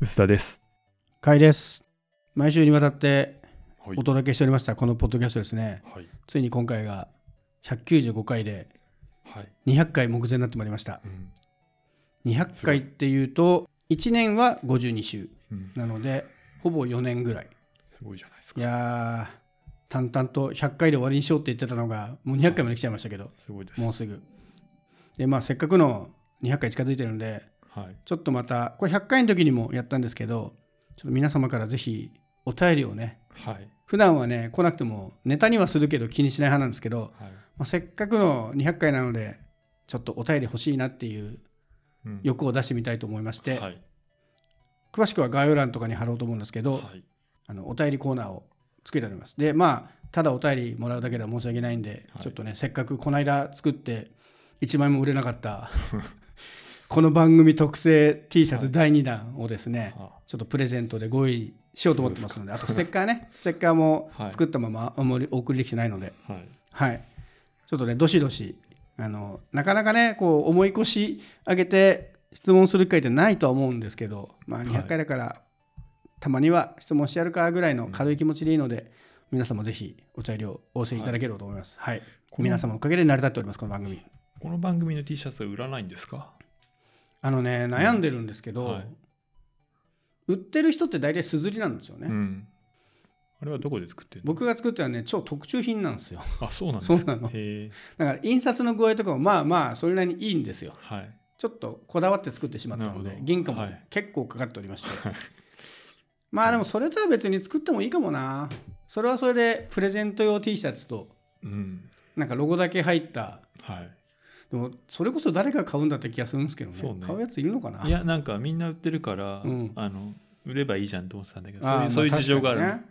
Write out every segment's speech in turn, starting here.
薄田です。かいです。毎週にわたってはいお届けしておりましたこのポッドキャストですね。はい。ついに今回が195回ではい。200回目前になってまいりました。うん。200回っていうと1年は52週うん、なのでほぼ4年ぐらい。すごいじゃないですいか。やー淡々と100回で終わりにしようって言ってたのがもう200回まで来ちゃいましたけどすごいです。もうすぐ。でまあせっかくの200回近づいてるんではい。ちょっとまたこれ100回の時にもやったんですけどちょっと皆様からぜひお便りをねはい。普段はね来なくてもネタにはするけど気にしない派なんですけど、はい。まあ、せっかくの200回なのでちょっとお便り欲しいなっていううん欲を出してみたいと思いまして、はい。詳しくは概要欄とかに貼ろうと思うんですけど、はい。あのお便りコーナーを作っておりますでまあただお便りもらうだけでは申し訳ないんで、はいちょっとねせっかくこの間作って1枚も売れなかった この番組特製 T シャツ第2弾をですね、あ。ちょっとプレゼントでご用意しようと思ってますのであとステッカーね。ステッカーもはい。作ったままあんまりお送りできてないので、はい。はい、ちょっとねどしどしあのなかなかねこう重い腰上げて質問する機会ってないとは思うんですけど、まあ、はい。200回だから、たまには質問してやるかぐらいの軽い気持ちでいいので、皆様ぜひお便りをお寄せいただければと思います。はい、皆様のおかげで成り立っておりますこの番組。この番組の T シャツは売らないんですか？あのね悩んでるんですけど、はい売ってる人って大体すずりなんですよね。うん。あれはどこで作ってるの？僕が作ったのはね超特注品なんですよ。あ、そうなんですか？そうなの。だから印刷の具合とかもまあまあそれなりにいいんですよ。はい。ちょっとこだわって作ってしまったので原価もはい結構かかっておりまして、はいまあでもそれとは別に作ってもいいかもなそれはそれでプレゼント用 T シャツとうん。なんかロゴだけ入ったはい。でもそれこそ誰が買うんだって気がするんですけどね。そうね。買うやついるのかな？いや、なんかみんな売ってるから、うん。あの、売ればいいじゃんと思ってたんだけど、そういうそういうま事情があるね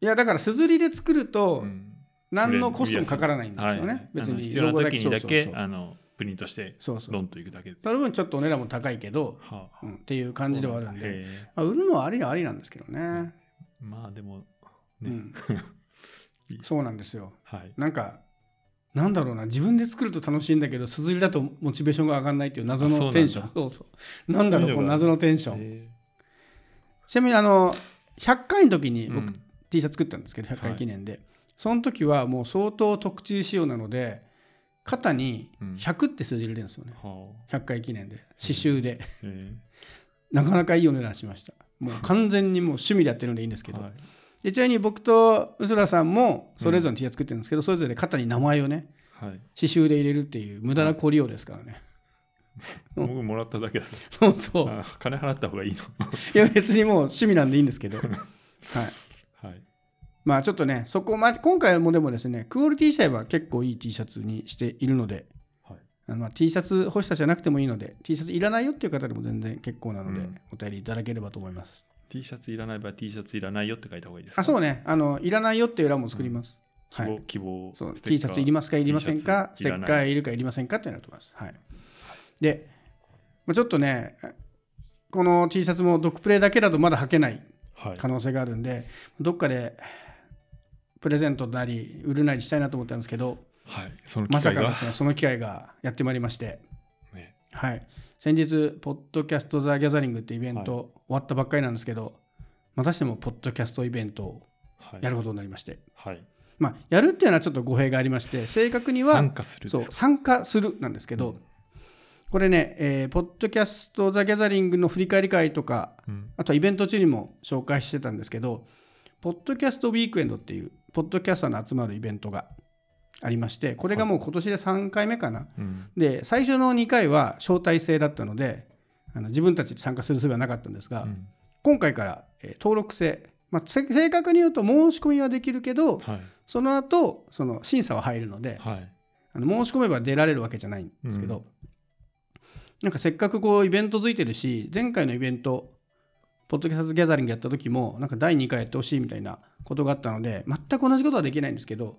いやだからすずりで作るとうん。何のコストもかからないんですよね、はい別に必要な時にだけあのプリントしてドンといくだけで。その分ちょっとお値段も高いけど、はあ。うん、っていう感じではあるんで、まあ、売るのはありはありなんですけどね、まあでも、ね。うん。そうなんですよ。はい。なんかなんだろうな自分で作ると楽しいんだけどすずりだとモチベーションが上がらないっていう謎のテンション。そうそう。なんだろうこの謎のテンション。へちなみにあの100回の時にえ僕、うん。T シャツ作ったんですけど100回記念で、その時はもう相当特注仕様なので肩にうん。100って数字入れてるんですよね、は100回記念で。刺繍で、あへ なかなかいいお値段しました。もう完全にもう趣味でやってるんでいいんですけど、えはいでちなみに僕と薄田さんもそれぞれの T シャツ作ってるんですけど、それぞれ肩に名前をねはい。刺繍で入れるっていう無駄な小利用ですからね、う ん僕もらっただけだ。そうそうあ金払った方がいいの。いや別にもう趣味なんでいいんですけど はいはい。まあちょっとねそこまで今回もでもですねクオリティ自体は結構いい T シャツにしているのではい。あのまあ T シャツ欲しさじゃなくてもいいので T シャツいらないよっていう方でも全然結構なので、うんお便りいただければと思います T シャツいらない場合 T シャツいらないよって書いた方がいいですか？あそうね。あのいらないよっていう欄も作ります、希望、はい。希望そう T シャツいりますか？いりませんかステッカーいいるかいりませんかってなると思います。はい、で、まあちょっとね、この T シャツもドッグプレイだけだとまだ履けないはい。可能性があるんで、どっかでプレゼントなり、売るなりしたいなと思ったんですけど、はい。その機まさ。かですね、その機会がやってまいりまして、ね。はい、先日、ポッドキャスト・ザ・ギャザリングってイベント終わったばっかりなんですけど、またしてもポッドキャストイベントをはい。やることになりまして、はい。まあ、やるっていうのはちょっと語弊がありまして、正確には参加する参加するなんですけど、これね、えーポッドキャスト・ザ・ギャザリングの振り返り会とか、うん。あとはイベント中にも紹介してたんですけど、ポッドキャスト・ウィークエンドっていう、ポッドキャスターの集まるイベントがありまして、これがもう今年で3回目かな。うん。で、最初の2回は招待制だったので、あの自分たちで参加する術はなかったんですが、うん今回から、えー登録制、まあ、せ正確に言うと申し込みはできるけど、はい。その後その審査は入るので、はい。あの申し込めば出られるわけじゃないんですけど、うんなんかせっかくこうイベント付いてるし前回のイベントポッドキャストギャザリングやった時もなんか第2回やってほしいみたいなことがあったので全く同じことはできないんですけど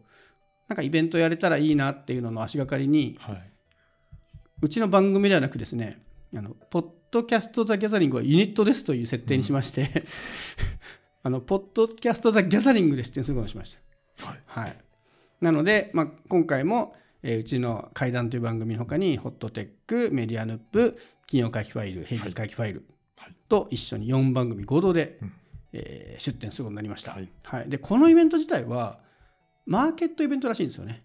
なんかイベントやれたらいいなっていうのの足がかりにはい。うちの番組ではなくですねあのポッドキャスト・ザ・ギャザリングはユニットですという設定にしまして、あのポッドキャスト・ザ・ギャザリングですっていうすることにしました。はい。はい、なので、まあ、今回も、えーうちの怪談という番組の他にホットテックメディアヌップ金曜回帰ファイル平日回帰ファイル、はと一緒に4番組合同で、うん。えー出展することになりました、はい。はい、でこのイベント自体はマーケットイベントらしいんですよね。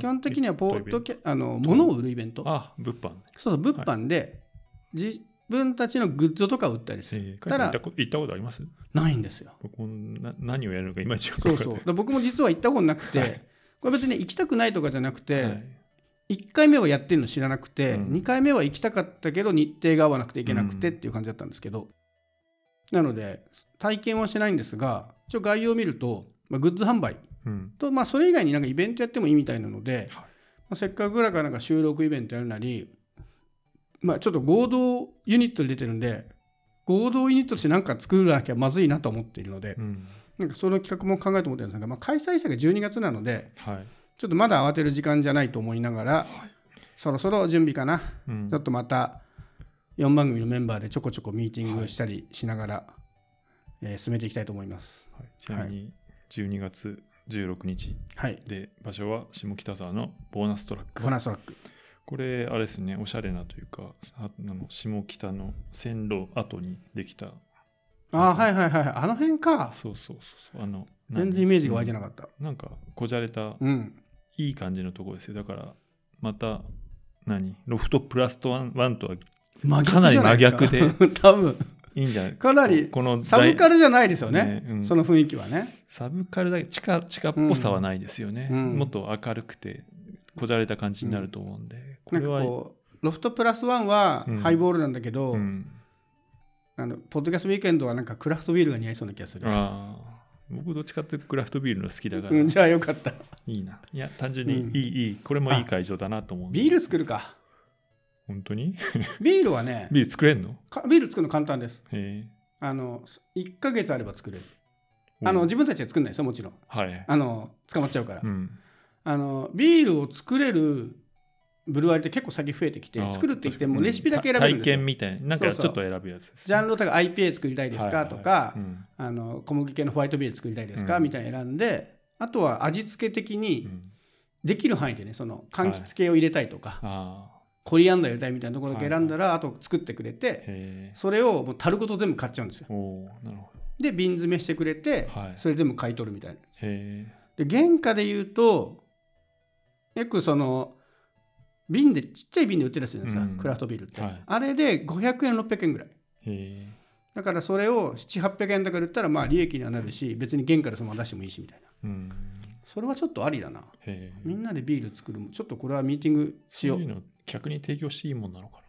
基本的にはポイベントッドキャあの物を売るイベント。あ、物販。そうそう物販で、自分たちのグッズとかを売ったりする、ただ行ったこ行ったことあります？ないんですよ。僕もな何をやるのかいまいちよく分かってそうそう。だから僕も実は行ったことなくて、はい。これ別に行きたくないとかじゃなくて、はい。1回目はやってるの知らなくて、うん。2回目は行きたかったけど日程が合わなくて行けなくてうん。っていう感じだったんですけど、なので体験はしてないんですが一応概要を見ると、まあ、グッズ販売うん。と、まあ、それ以外になんかイベントやってもいいみたいなので、はい。まあ、せっかくだからなんか収録イベントやるなり、まあ、ちょっと合同ユニットで出てるんで合同ユニットとして何か作らなきゃまずいなと思っているので、うん。なんかその企画も考えて思ってるんです。が、まあ、開催したが12月なのではい。ちょっとまだ慌てる時間じゃないと思いながら、そろそろ準備かな、うん。ちょっとまた4番組のメンバーでちょこちょこミーティングしたりしながら、えー進めていきたいと思います。はい。ちなみに12月16日はい。で場所は下北沢のボーナストラックボナストラック。これあれですねおしゃれなというかああの下北の線路後にできたあーはいはいはいはい。あの辺か。そうそうそうそうあの全然イメージが湧いてななかった。なんかこじゃれたうん。いい感じのところですよだからまた何？ロフトプラストワンワンとは真かなり真逆で。多分いいんじゃない？かなりこのサブカルじゃないですよね。ねうん。その雰囲気はね。サブカルだけ地下地下っぽさはないですよね、うん。もっと明るくてこじゃれた感じになると思うんで、こなんかれはこう、ロフトプラスワンはうん。ハイボールなんだけど、うん、あのポッドキャストウィークエンドはなんかクラフトビールが似合いそうな気がする。ああ。僕どっちかっていうとクラフトビールの好きだから、うん、じゃあよかった。いいな。いや単純にうん。いい、いいこれもいい会場だなと思うビール作るか。本当に？ビールはね、ビール作れんの？かビール作るの簡単です。あの1ヶ月あれば作れる。おあの自分たちで作んないですよ、もちろん。はい、あの捕まっちゃうから。うん、あのビールを作れるブルワリーって結構最近増えてきて作るって言ってもうんレシピだけ選べるんですよ。体験みたいな。なんかちょっと選ぶやつですジャンルとか IPA 作りたいですかとか、はいはい。うん。あの小麦系のホワイトビール作りたいですか、うん。みたいなの選んであとは味付け的うにん。できる範囲でねその柑橘系を入れたいとか、ああコリアンダー入れたいみたいなところだけ選んだら、あと作ってくれてそれをもう樽ごと全部買っちゃうんですよ。で瓶詰めしてくれて、はい。それ全部買い取るみたいなへで原価で言うとよくその瓶でちっちゃい瓶で売ってるやつじゃないですか、うん。クラフトビールって、はい。あれで500円600円ぐらい。だからそれを700800円だから売ったらまあ利益にはなるし別に原価でそのまま出してもいいしみたいな。えうんそれはちょっとありだな。みんなでビール作るもちょっとこれはミーティングしよう。そういうの客に提供していいもんなのか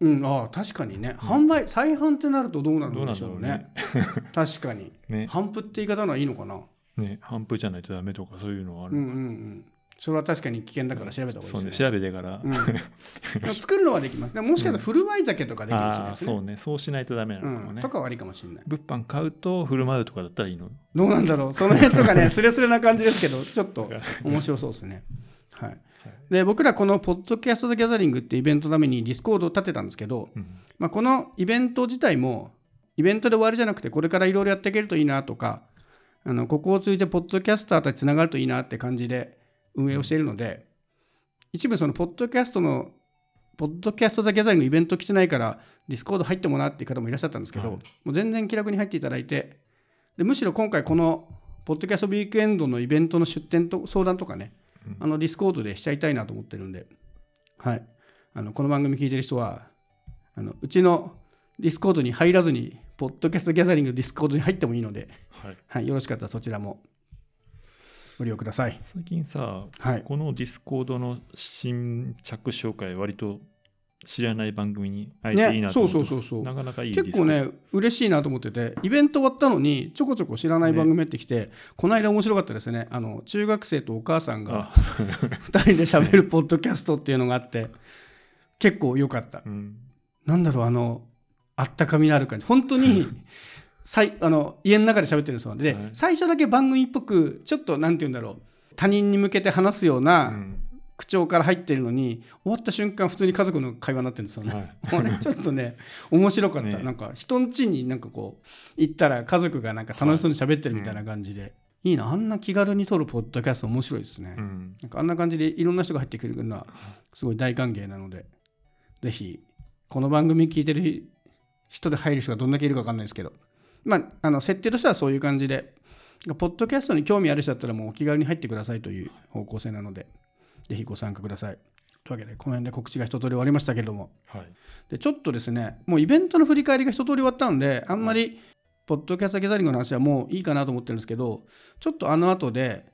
うんああ確かにね、販売再販ってなるとどうなるんでしょうねね。確かに。ね。販布って言い方のはいいのかな。ね反復じゃないとダメとかそういうのはあるうんのかうんうんそれは確かに危険だから調べた方そうねがいいですね。調べてから、作るのはできます。でももしかしたら古ワイ酒とかできるかもしれないね。そうね。そうしないとダメなのかもね、うん、とかはありかもしれない。物販買うと振る舞うとかだったらいいのどうなんだろう。その辺とかねスレスレな感じですけどちょっと面白そうですね。はい。で僕らこのポッドキャスト・ザ・ギャザリングってイベントのためにディスコードを立てたんですけど、うん。まあ、このイベント自体もイベントで終わりじゃなくてこれからいろいろやっていけるといいなとかあのここを通じてポッドキャスターたちつながるといいなって感じで運営をしているので一部そのポッドキャストのポッドキャスト・ザ・ギャザリングイベント来てないからディスコード入ってもなっていう方もいらっしゃったんですけど、はい。もう全然気楽に入っていただいてでむしろ今回このポッドキャストウィークエンドのイベントの出展と相談とかね、うん。あのディスコードでしちゃいたいなと思ってるんで、はい、あのこの番組聞いてる人はあのうちのディスコードに入らずにポッドキャストギャザリングディスコードに入ってもいいので、はい、はい、よろしかったらそちらもご利用ください。最近さはい、このディスコードの新着紹介割と知らない番組に会えていいなと思ってます、ねそうそうそうそう。なかなかいい結構ね嬉しいなと思っててイベント終わったのにちょこちょこ知らない番組やってきて、この間面白かったですね。あの中学生とお母さんがあ、2人で喋るポッドキャストっていうのがあって結構良かった。うん、なんだろうあのあったかみのある感じ。本当にさいあの家の中で喋ってるんですよ。で、はい。最初だけ番組っぽくちょっとなんて言うんだろう。他人に向けて話すようなうん。口調から入ってるのに、終わった瞬間普通に家族の会話になってるんですよね。はい。ちょっとね面白かった、ね。なんか人ん家になんかこう行ったら家族がなんか楽しそうに喋ってるみたいな感じで、い。いな。あんな気軽に撮るポッドキャスト面白いですね、うん。なんかあんな感じでいろんな人が入ってくるのはすごい大歓迎なのでぜひこの番組聞いてる人で入る人がどんだけいるか分かんないですけど、まあ、あの設定としてはそういう感じで、ポッドキャストに興味ある人だったらもうお気軽に入ってくださいという方向性なので、ぜひご参加ください。というわけで、この辺で告知が一通り終わりましたけれども、はい、でちょっとですね、もうイベントの振り返りが一通り終わったんで、あんまり、ポッドキャストギャザリングの話はもういいかなと思ってるんですけど、ちょっとあの後で、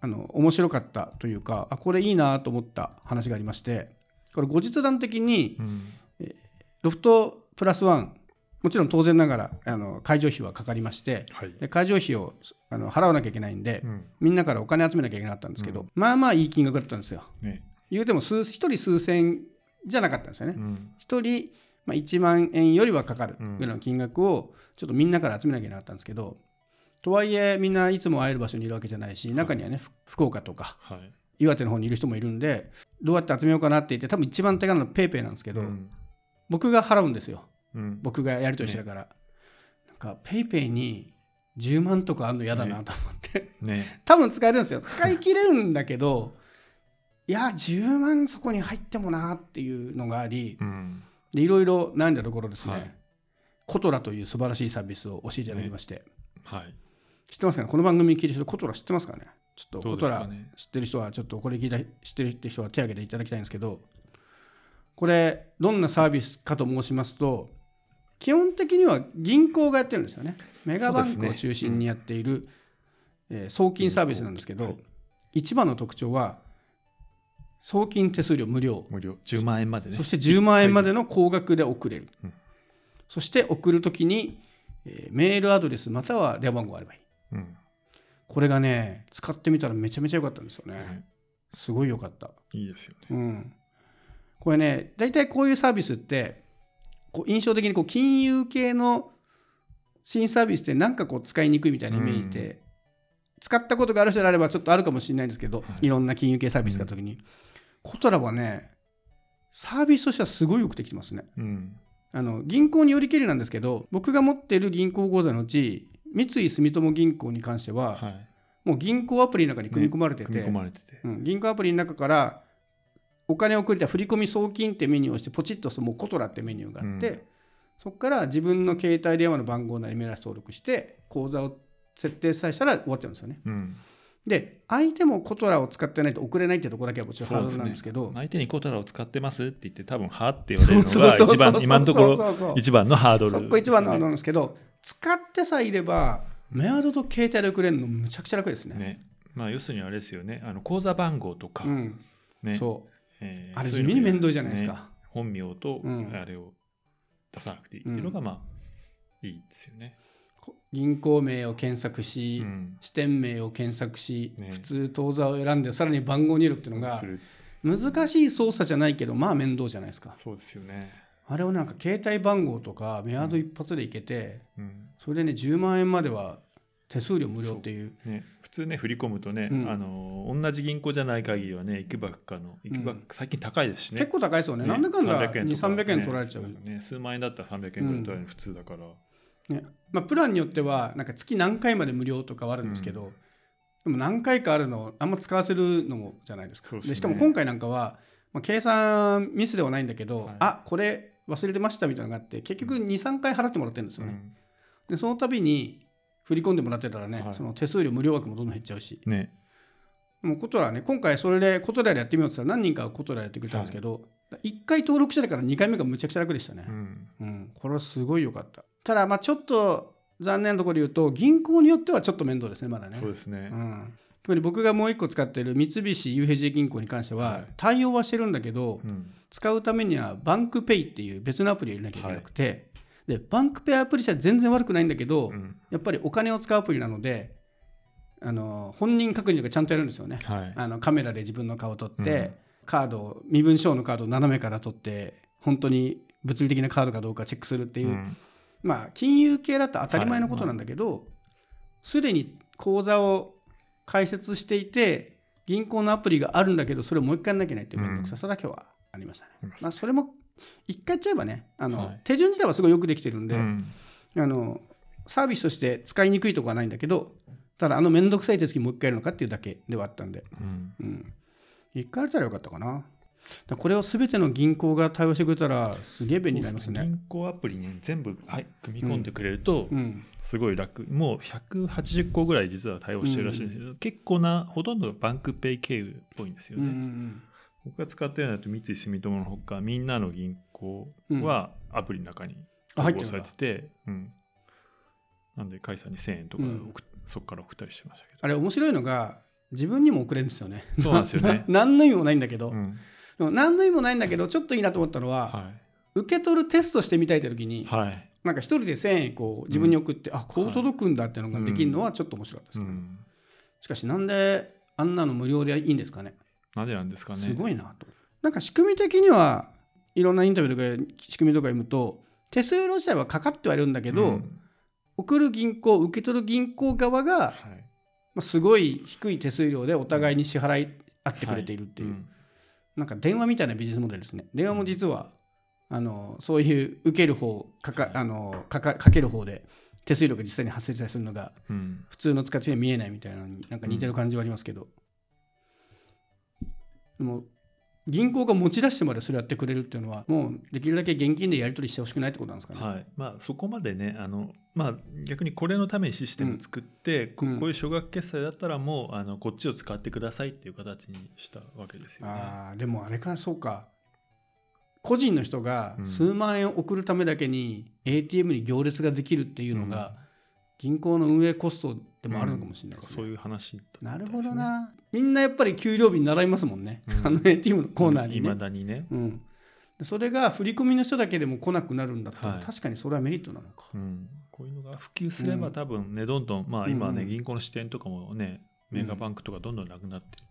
あの面白かったというか、あこれいいなと思った話がありまして、これ後日談的に、うん。ロフトプラスワンもちろん当然ながらあの会場費はかかりまして、はい、で会場費をあの払わなきゃいけないんで、うん、みんなからお金集めなきゃいけなかったんですけど、うん、まあまあいい金額だったんですよ。ね、言うても数1人数千じゃなかったんですよね。うん、1人、まあ、1万円よりはかかるぐらいの金額をちょっとみんなから集めなきゃいけなかったんですけどとはいえみんないつも会える場所にいるわけじゃないし中にはね、はい、福岡とか、はい、岩手の方にいる人もいるんでどうやって集めようかなって言って多分一番手軽なのは PayPay なんですけど、僕が払うんですよ、うん、僕がやり取りしてるから、ね、なんか PayPay に10万とかあるの嫌だなと思って、ね。ね、多分使えるんですよ。使い切れるんだけど いや10万そこに入ってもなっていうのがあり、うん、でいろいろ悩んだところですね、はい、コトラという素晴らしいサービスを教えていただきまして、はい、知ってますかね？この番組聞いてる人コトラ知ってますかね？ちょっとコトラ知ってる人はちょっとこれ聞いた知ってる人は手挙げていただきたいんですけど。これどんなサービスかと申しますと基本的には銀行がやってるんですよね。メガバンクを中心にやっている、ねうん、えー、送金サービスなんですけど、はい、一番の特徴は送金手数料無料。無料。10万円までね。そして10万円までの高額で送れる、うん、そして送るときに、えー、メールアドレスまたは電話番号あればいい、うん、これがね使ってみたらめちゃめちゃ良かったんですよね、すごい良かった。いいですよね、うん。これね大体こういうサービスってこう印象的にこう金融系の新サービスってなんかこう使いにくいみたいなイメージで、うん、使ったことがある人であればちょっとあるかもしれないんですけど、はい、いろんな金融系サービスが時に、うん、コトラはねサービスとしてはすごいよくできてますね、うん、あの銀行によりけりなんですけど僕が持っている銀行口座のうち三井住友銀行に関しては、はい、もう銀行アプリの中に組み込まれててね、うん、銀行アプリの中からお金を送りた振込送金ってメニューを押してポチッと押すともうコトラってメニューがあって、うん、そこから自分の携帯電話の番号なりメールアドレス登録して口座を設定さえしたら終わっちゃうんですよね。うん、で相手もコトラを使ってないと送れないってところだけはもちろんハードルなんですけど、ね、相手にコトラを使ってますって言って多分はって言われるのが一番今のところ一番のハードル、ね、そこ一番のハードルなんですけど使ってさえいればメアドと携帯で送れるのむちゃくちゃ楽ですね。ね。まあ、要するにあれですよね。あの口座番号とか、うん、ね、そうえー、あれ地味に面倒じゃないですか、ね、本名とあれを出さなくていいっていうのがまあ、いいですよね。銀行名を検索し、うん、支店名を検索し、ね、普通当座を選んでさらに番号入力っていうのが難しい操作じゃないけどまあ面倒じゃないですか。そうですよね。あれをなんか携帯番号とかメアド一発でいけて、うん、それでね10万円までは手数料無料っていう、ね、通ね振り込むとね、うん、あの同じ銀行じゃない限りはねいくばくかのいくばく最近高いですしね、結構高いですよね、ね、なんだかんだ2300円取られちゃうね。数万円だったら300円ぐらい取られる普通だから、ね。まあ、プランによってはなんか月何回まで無料とかはあるんですけど、でも何回かあるのあんま使わせるのもじゃないですか。で、ね、しかも今回なんかは、まあ、計算ミスではないんだけど、はい、あこれ忘れてましたみたいなのがあって結局23回払ってもらってるんですよね、でその度に振り込んでもらってたらね、はい、その手数料無料枠もどんどん減っちゃうし、ね、もうコトラね今回それでコトラでやってみようって言ったら何人かコトラやってくれたんですけど、はい、1回登録してから2回目がむちゃくちゃ楽でしたね、うん、うん、これはすごい良かった。ただまあちょっと残念なところで言うと銀行によってはちょっと面倒ですねまだね。そうですね、うん。特に僕がもう一個使っている三菱 UFJ 銀行に関しては対応はしてるんだけど、うん、使うためにはバンクペイっていう別のアプリを入れなきゃいけなくて、でバンクペアアプリ社は全然悪くないんだけど、うん、やっぱりお金を使うアプリなのであの本人確認がちゃんとやるんですよね、はい、あのカメラで自分の顔を撮って、うん、カードを身分証のカードを斜めから撮って本当に物理的なカードかどうかチェックするっていう、うん、まあ金融系だと当たり前のことなんだけどすで、はい、に口座を開設していて銀行のアプリがあるんだけどそれをもう一回やんなきゃいけないっていう面倒くささだけはありましたね。まあ、それも一回やっちゃえばねあの、はい、手順自体はすごいよくできてるんで、うん、あのサービスとして使いにくいとこはないんだけどただあの面倒くさい手続きもう一回やるのかっていうだけではあったんで、うん、うん、一回やったらよかったかな。だこれを全ての銀行が対応してくれたらすげえ便利になりますね。銀行アプリに全部、はい、組み込んでくれると、うん、すごい楽。もう180個ぐらい実は対応してるらしいんですけど、結構な、ほとんどバンクペイ経由っぽいんですようんうね。ん僕が使ってるのだと三井住友のほか、みんなの銀行はアプリの中に統合されてて、うん。なんで、甲斐さんに1000円とかうんそこから送ったりしてましたけあれ面白いのが自分にも送れるんですよね。そうなんですよね 何の意味もないんだけど、ど。うん。でも何の意味もないんだけどちょっといいなと思ったのは、は受け取るテストしてみたいって時に、い。はい。なんか一人で1000円こう自分に送って、あこう届くんだっていうのができるのはちょっと面白かったですけど、うん。しかしなんであんなの無料でいいんですかね？なんでなんですかね。すごいなと。なんか仕組み的にはいろんなインタビューとか仕組みとか読むと手数料自体はかかってはいるんだけど、うん送る銀行受け取る銀行側が、はい。まあ、すごい低い手数料でお互いに支払い合ってくれているっていう、うんなんか電話みたいなビジネスモデルですね電話も実はあのそういう受ける方かかあのかかかける方で手数料が実際に発生したりするのがうん。普通の使い手には見えないみたいなのになんか似てる感じはありますけど、でも銀行が持ち出してまでそれやってくれるっていうのはもうできるだけ現金でやり取りしてほしくないってことなんですかね。はい。まあ、そこまでねあの、まあ、逆にこれのためにシステムを作って、こうんこういう少額決済だったらもうあのこっちを使ってくださいっていう形にしたわけですよね。あーでもあれかそうか。個人の人がうん。数万円送るためだけに ATM に行列ができるっていうのが、銀行の運営コストでもあるのかもしれないですね。そういう話だったなるほどな。みんなやっぱり給料日に習いますもんね。うんあの ATM のコーナーにいまね。だにね、うん、それが振り込みの人だけでも来なくなるんだったら、はい確かにそれはメリットなのか。うん、こういうのが普及すればうん多分ねどんどんまあ今はね、うん銀行の支店とかもねメガバンクとかどんどんなくなって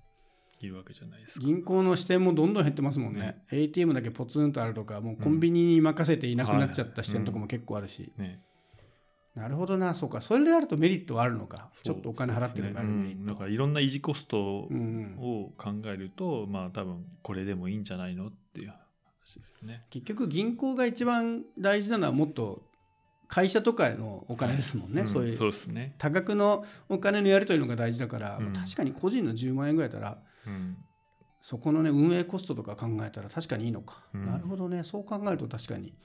いるわけじゃないですか。銀行の支店もどんどん減ってますもんね。ATM だけポツンとあるとか、もうコンビニに任せていなくなっちゃった支店とかも結構あるし。ね、なるほどな、そうか。それであるとメリットはあるのか。ちょっとお金払ってるメリット。そうですね。うん。だからいろんな維持コストをうんうん。考えると、まあ多分これでもいいんじゃないのっていう話ですよね。結局銀行が一番大事なのはもっと会社とかのお金ですもんね、ん。そういうそうですね。多額のお金のやり取りのが大事だから、うん。確かに個人の10万円ぐらいだったらうん。そこのね運営コストとか考えたら確かにいいのか、うん。なるほどね。そう考えると確かに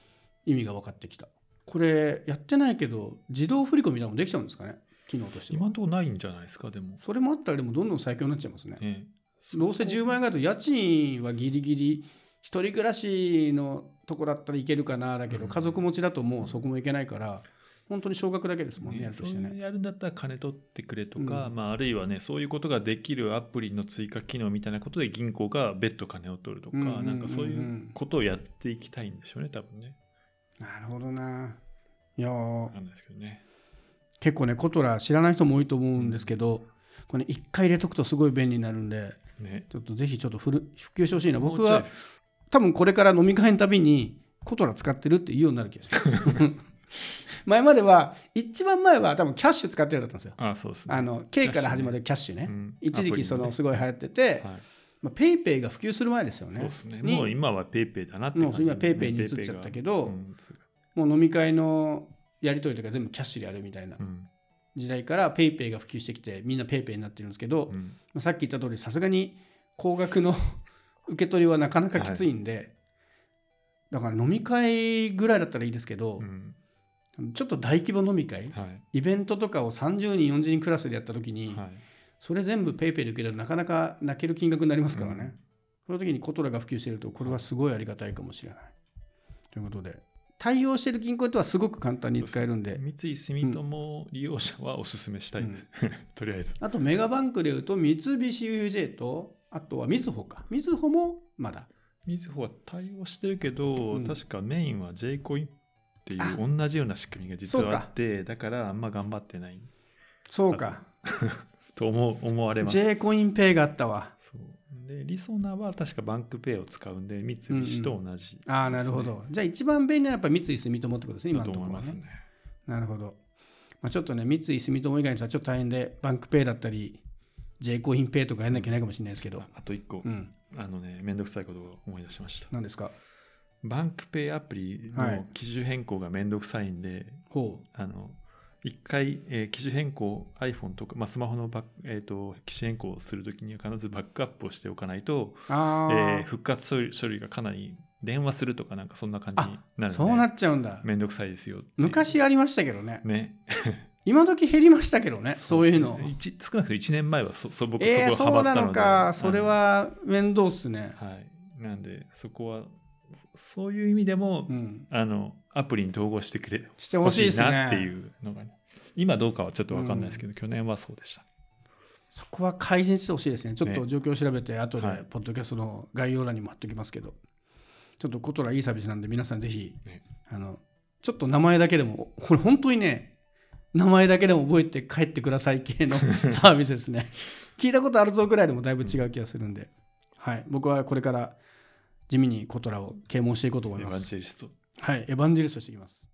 意味が分かってきたこれやってないけど自動振り込みなのもできちゃうんですかね？機能としては。今のところないんじゃないですか、でも。それもあったらでもどんどん最強になっちゃいますね。ね、どうせ10万円ぐらいだと家賃はギリギリ一人暮らしのとこだったらいけるかなだけど、うん。家族持ちだともうそこもいけないから本当に少額だけですもんねねやるとしてね。やるんだったら金取ってくれとか、うん。まあ、あるいはねそういうことができるアプリの追加機能みたいなことで銀行が別途金を取るとか、うんうんうんうん。なんかそういうことをやっていきたいんでしょうね多分ねなるほどな。いやー。わかんないですけどね。結構ねことら知らない人も多いと思うんですけど、これ、ね、1回入れとくとすごい便利になるんでね。ちょっとぜひちょっと普普及してほしいな。僕は多分これから飲み会のたびにことら使ってるって言うようになる気がします。前までは一番前は多分 Kyash 使ってるだったんですよ。あそうですね。あの K から始まる Kyash ね。うん。一時期そのすごい流行ってて、はいまあ、 PayPay が普及する前ですよね。そうですね。にもう今は PayPay だなってもう感じ今 PayPay に移っちゃったけどもう飲み会のやり取りとか全部 Kyash でやるみたいなうん。時代から PayPay が普及してきてみんな PayPay になってるんですけど、うん。まあさっき言った通りさすがに高額の 受け取りはなかなかきついんで、だから飲み会ぐらいだったらいいですけどう、ん。ちょっと大規模飲み会はい。イベントとかを30人40人クラスでやった時に、はいそれ全部 PayPay で受けるとなかなか泣ける金額になりますからね、うん。その時にコトラが普及しているとこれはすごいありがたいかもしれない。ということで対応している銀行とはすごく簡単に使えるんで。三井住友利用者はおすすめしたいです、とりあえず。あとメガバンクでいうと三菱 UFJ とあとはみずほか。みずほもまだ。みずほは対応してるけど、うん。確かメインは J コインっていうあ。同じような仕組みが実はあってだからあんま頑張ってない。そうかと思う思われます。J コインペイがあったわ。そう。でりそなは確かバンクペイを使うんで三菱と同じ、ああなるほど、じゃあ一番便利なのはやっぱ三井住友ってことですね今だのところはねね。なるほど、まあ、ちょっとね三井住友以外の人はちょっと大変でバンクペイだったり J コインペイとかやんなきゃいけないかもしれないですけど。ああと一個、うん。あのねめんどくさいことを思い出しました。何ですか？バンクペイアプリはい。の機種変更がめんどくさいんで、ほあの一回、えー機種変更 iPhone とか、まあ、スマホのバック、えー、と機種変更をするときには必ずバックアップをしておかないと、あえーー復活処理処理がかなり電話するとかなんかそんな感じになるそうなっちゃうんだ。めんどくさいですよ昔ありましたけどね。ね。今時減りましたけどね そういうの。ですね一少なくとも1年前はそそ僕えー、そこそうなはハマったので。のか。それは面倒っすね。はい。なんでそこはそそういう意味でも、うん。あのアプリに統合してくれしてほ欲しいなっていうのが、今どうかはちょっと分かんないですけど、去年はそうでした。そこは改善してほしいですね。ちょっとね状況を調べて後ではい。ポッドキャストの概要欄にも貼っておきますけど。ちょっとコトラいいサービスなんで皆さんぜひ、ね。あのちょっと名前だけでもこれ本当にね名前だけでも覚えて帰ってください系の サービスですね。聞いたことあるぞぐらいでもだいぶ違う気がするんで、はい、僕はこれから地味にコトラを啓蒙していこうと思いエヴァンますジェリスト。はいエヴァンジェリストしていきます